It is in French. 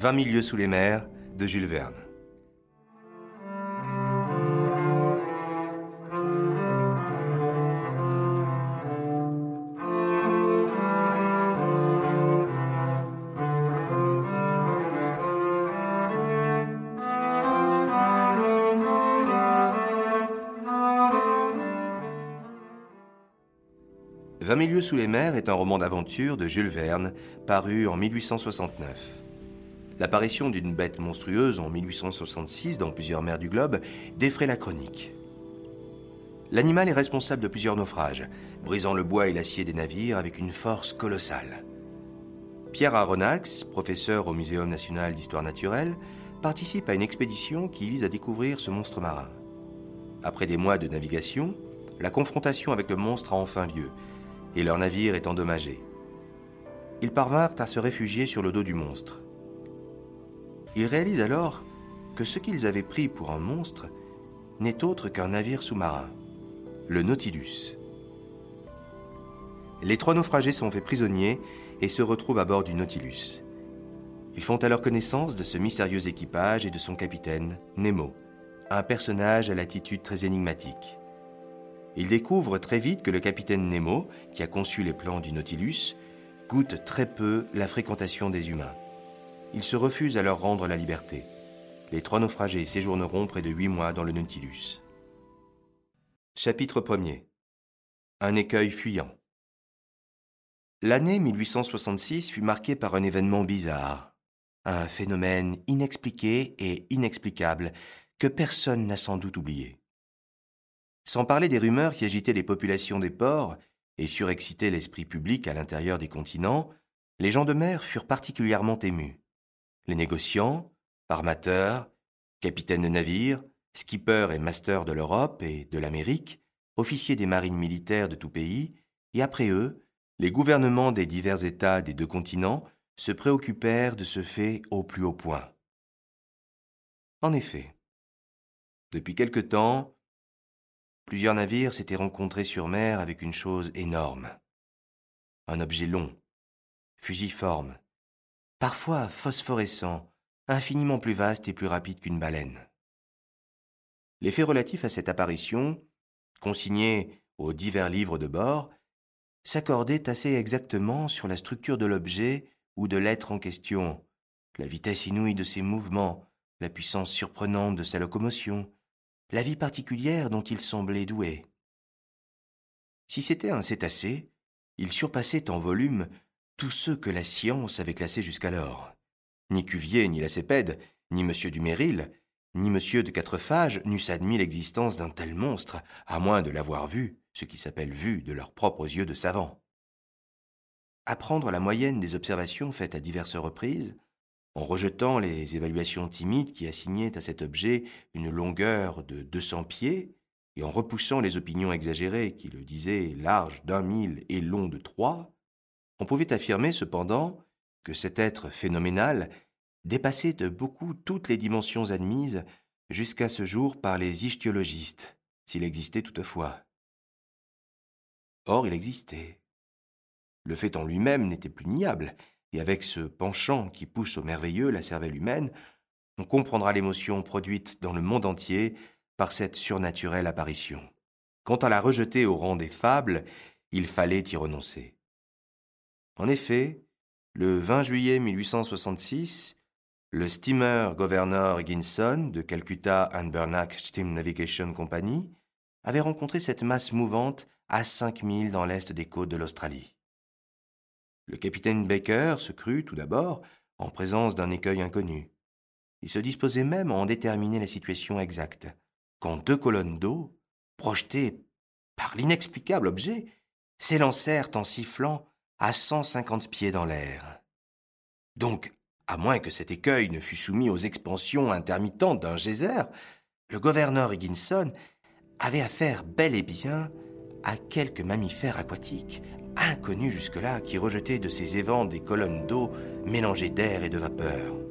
20 000 lieues sous les mers de Jules Verne. « 20 000 lieues sous les mers est un roman d'aventure de Jules Verne, paru en 1869. L'apparition d'une bête monstrueuse en 1866 dans plusieurs mers du globe défraie la chronique. L'animal est responsable de plusieurs naufrages, brisant le bois et l'acier des navires avec une force colossale. Pierre Aronnax, professeur au Muséum national d'histoire naturelle, participe à une expédition qui vise à découvrir ce monstre marin. Après des mois de navigation, la confrontation avec le monstre a enfin lieu, et leur navire est endommagé. Ils parvinrent à se réfugier sur le dos du monstre. Ils réalisent alors que ce qu'ils avaient pris pour un monstre n'est autre qu'un navire sous-marin, le Nautilus. Les trois naufragés sont faits prisonniers et se retrouvent à bord du Nautilus. Ils font alors connaissance de ce mystérieux équipage et de son capitaine, Nemo, un personnage à l'attitude très énigmatique. Ils découvrent très vite que le capitaine Nemo, qui a conçu les plans du Nautilus, goûte très peu la fréquentation des humains ils se refusent à leur rendre la liberté. Les trois naufragés séjourneront près de huit mois dans le Nautilus. Chapitre 1er Un écueil fuyant. L'année 1866 fut marquée par un événement bizarre, un phénomène inexpliqué et inexplicable que personne n'a sans doute oublié. Sans parler des rumeurs qui agitaient les populations des ports et surexcitaient l'esprit public à l'intérieur des continents, les gens de mer furent particulièrement émus. Les négociants, armateurs, capitaines de navires, skippers et masters de l'Europe et de l'Amérique, officiers des marines militaires de tout pays, et après eux, les gouvernements des divers États des deux continents se préoccupèrent de ce fait au plus haut point. En effet, depuis quelque temps, plusieurs navires s'étaient rencontrés sur mer avec une chose énorme. Un objet long, fusiforme, parfois phosphorescent, infiniment plus vaste et plus rapide qu'une baleine. Les faits relatifs à cette apparition, consignés aux divers livres de bord, s'accordaient assez exactement sur la structure de l'objet ou de l'être en question, la vitesse inouïe de ses mouvements, la puissance surprenante de sa locomotion, la vie particulière dont il semblait doué. Si c'était un cétacé, il surpassait en volume tous ceux que la science avait classés jusqu'alors. Ni Cuvier, ni Lacépède, ni M. Duméril, ni M. de Quatrefages n'eussent admis l'existence d'un tel monstre, à moins de l'avoir vu, ce qui s'appelle vu de leurs propres yeux de savants. Apprendre la moyenne des observations faites à diverses reprises, en rejetant les évaluations timides qui assignaient à cet objet une longueur de deux cents pieds, et en repoussant les opinions exagérées qui le disaient large d'un mille et long de trois, on pouvait affirmer cependant que cet être phénoménal dépassait de beaucoup toutes les dimensions admises jusqu'à ce jour par les ichthyologistes, s'il existait toutefois. Or, il existait. Le fait en lui-même n'était plus niable, et avec ce penchant qui pousse au merveilleux la cervelle humaine, on comprendra l'émotion produite dans le monde entier par cette surnaturelle apparition. Quant à la rejeter au rang des fables, il fallait y renoncer. En effet, le 20 juillet 1866, le steamer Governor Higginson de Calcutta and Burnack Steam Navigation Company avait rencontré cette masse mouvante à cinq milles dans l'est des côtes de l'Australie. Le capitaine Baker se crut, tout d'abord, en présence d'un écueil inconnu. Il se disposait même à en déterminer la situation exacte, quand deux colonnes d'eau, projetées par l'inexplicable objet, s'élancèrent en sifflant à 150 pieds dans l'air. Donc, à moins que cet écueil ne fût soumis aux expansions intermittentes d'un geyser, le gouverneur Higginson avait affaire bel et bien à quelques mammifères aquatiques, inconnus jusque-là, qui rejetaient de ces évents des colonnes d'eau mélangées d'air et de vapeur.